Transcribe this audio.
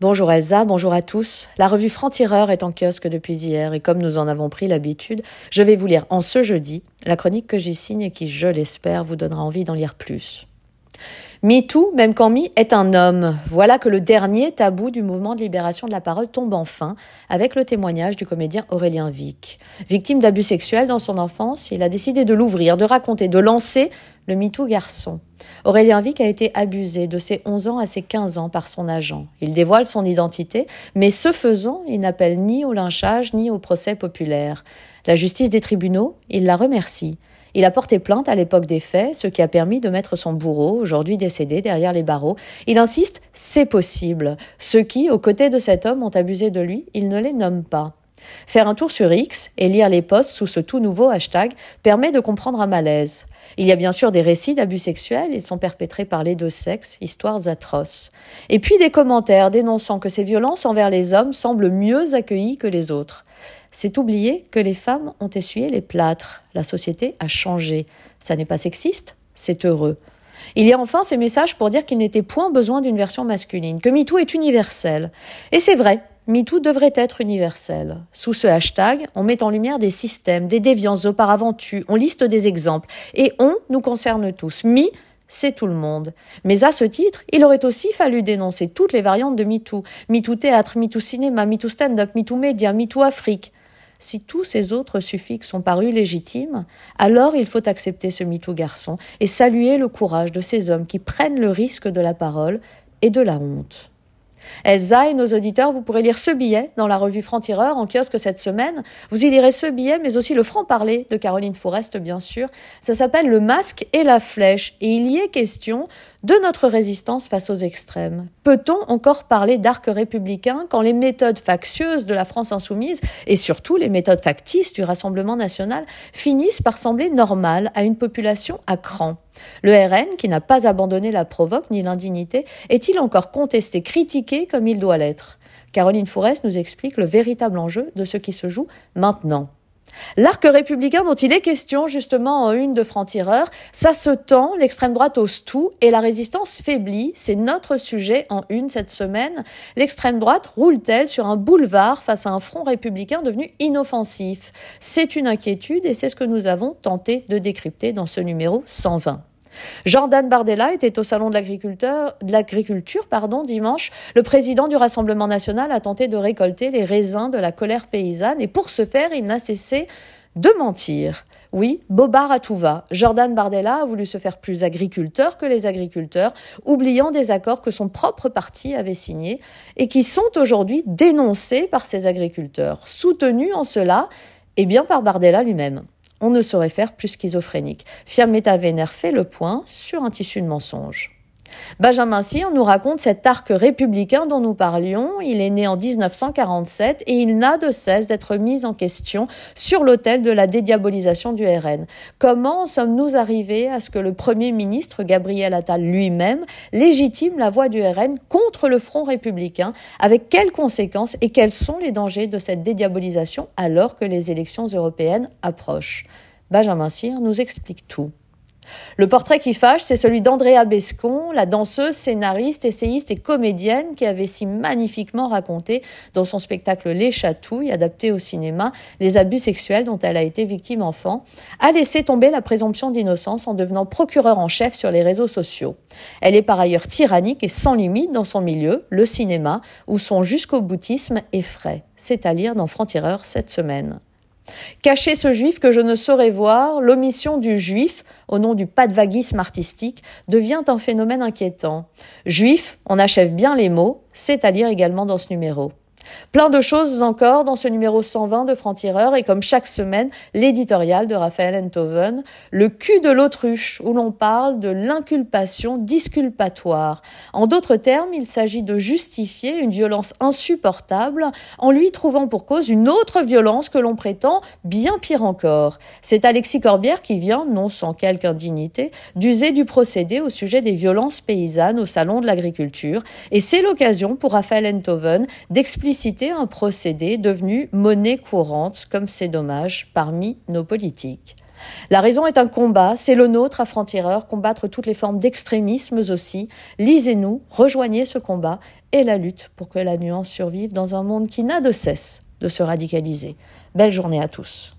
Bonjour Elsa, bonjour à tous. La revue Franc-Tireur est en kiosque depuis hier et comme nous en avons pris l'habitude, je vais vous lire en ce jeudi la chronique que j'y signe et qui, je l'espère, vous donnera envie d'en lire plus. MeToo, même quand Me est un homme. Voilà que le dernier tabou du mouvement de libération de la parole tombe enfin avec le témoignage du comédien Aurélien Vic. Victime d'abus sexuels dans son enfance, il a décidé de l'ouvrir, de raconter, de lancer le MeToo garçon. Aurélien Vic a été abusé de ses 11 ans à ses 15 ans par son agent. Il dévoile son identité, mais ce faisant, il n'appelle ni au lynchage ni au procès populaire. La justice des tribunaux, il la remercie. Il a porté plainte à l'époque des faits, ce qui a permis de mettre son bourreau, aujourd'hui décédé, derrière les barreaux. Il insiste, c'est possible. Ceux qui, aux côtés de cet homme, ont abusé de lui, il ne les nomme pas. Faire un tour sur X et lire les posts sous ce tout nouveau hashtag permet de comprendre un malaise. Il y a bien sûr des récits d'abus sexuels, ils sont perpétrés par les deux sexes, histoires atroces. Et puis des commentaires dénonçant que ces violences envers les hommes semblent mieux accueillies que les autres. C'est oublier que les femmes ont essuyé les plâtres. La société a changé. Ça n'est pas sexiste, c'est heureux. Il y a enfin ces messages pour dire qu'il n'était point besoin d'une version masculine, que MeToo est universel. Et c'est vrai, MeToo devrait être universel. Sous ce hashtag, on met en lumière des systèmes, des déviances auparavant tues, on liste des exemples. Et on nous concerne tous. Me, c'est tout le monde. Mais à ce titre, il aurait aussi fallu dénoncer toutes les variantes de MeToo. MeToo théâtre, MeToo cinéma, MeToo stand-up, MeToo média, MeToo Afrique. Si tous ces autres suffixes sont parus légitimes, alors il faut accepter ce MeToo garçon et saluer le courage de ces hommes qui prennent le risque de la parole et de la honte. Elsa et nos auditeurs, vous pourrez lire ce billet dans la revue Franc-Tireur en kiosque cette semaine. Vous y lirez ce billet, mais aussi le franc-parler de Caroline Forest, bien sûr. Ça s'appelle Le masque et la flèche. Et il y est question de notre résistance face aux extrêmes. Peut-on encore parler d'arc républicain quand les méthodes factieuses de la France insoumise et surtout les méthodes factices du Rassemblement national finissent par sembler normales à une population à cran? Le RN, qui n'a pas abandonné la provoque ni l'indignité, est-il encore contesté, critiqué comme il doit l'être? Caroline Fourès nous explique le véritable enjeu de ce qui se joue maintenant. L'arc républicain dont il est question justement en une de franc-tireur, ça se tend, l'extrême droite ose tout et la résistance faiblit. C'est notre sujet en une cette semaine. L'extrême droite roule-t-elle sur un boulevard face à un front républicain devenu inoffensif? C'est une inquiétude et c'est ce que nous avons tenté de décrypter dans ce numéro 120. Jordan Bardella était au salon de l'agriculture dimanche. Le président du Rassemblement national a tenté de récolter les raisins de la colère paysanne et pour ce faire, il n'a cessé de mentir. Oui, bobard à tout va. Jordan Bardella a voulu se faire plus agriculteur que les agriculteurs, oubliant des accords que son propre parti avait signés et qui sont aujourd'hui dénoncés par ces agriculteurs, soutenus en cela, et bien par Bardella lui-même on ne saurait faire plus schizophrénique. Fiammetta Vénère fait le point sur un tissu de mensonges. Benjamin Cyr nous raconte cet arc républicain dont nous parlions. Il est né en 1947 et il n'a de cesse d'être mis en question sur l'autel de la dédiabolisation du RN. Comment sommes-nous arrivés à ce que le Premier ministre Gabriel Attal lui-même légitime la voix du RN contre le Front républicain? Avec quelles conséquences et quels sont les dangers de cette dédiabolisation alors que les élections européennes approchent? Benjamin Cyr nous explique tout. Le portrait qui fâche, c'est celui d'Andrea Bescon, la danseuse, scénariste, essayiste et comédienne qui avait si magnifiquement raconté dans son spectacle Les Chatouilles, adapté au cinéma, les abus sexuels dont elle a été victime enfant, a laissé tomber la présomption d'innocence en devenant procureur en chef sur les réseaux sociaux. Elle est par ailleurs tyrannique et sans limite dans son milieu, le cinéma, où son jusqu'au boutisme effraie. C'est à lire dans Franc-Tireur cette semaine. Cacher ce juif que je ne saurais voir, l'omission du juif, au nom du pas de vaguisme artistique, devient un phénomène inquiétant. Juif, on achève bien les mots, c'est à lire également dans ce numéro. Plein de choses encore dans ce numéro 120 de Franc-Tireur et comme chaque semaine, l'éditorial de Raphaël Enthoven, le cul de l'autruche, où l'on parle de l'inculpation disculpatoire. En d'autres termes, il s'agit de justifier une violence insupportable en lui trouvant pour cause une autre violence que l'on prétend bien pire encore. C'est Alexis Corbière qui vient, non sans quelque indignité, d'user du procédé au sujet des violences paysannes au salon de l'agriculture et c'est l'occasion pour Raphaël Enthoven d'expliquer citer un procédé devenu monnaie courante, comme c'est dommage, parmi nos politiques. La raison est un combat, c'est le nôtre à Franc-Tireur, combattre toutes les formes d'extrémismes aussi. Lisez-nous, rejoignez ce combat et la lutte pour que la nuance survive dans un monde qui n'a de cesse de se radicaliser. Belle journée à tous.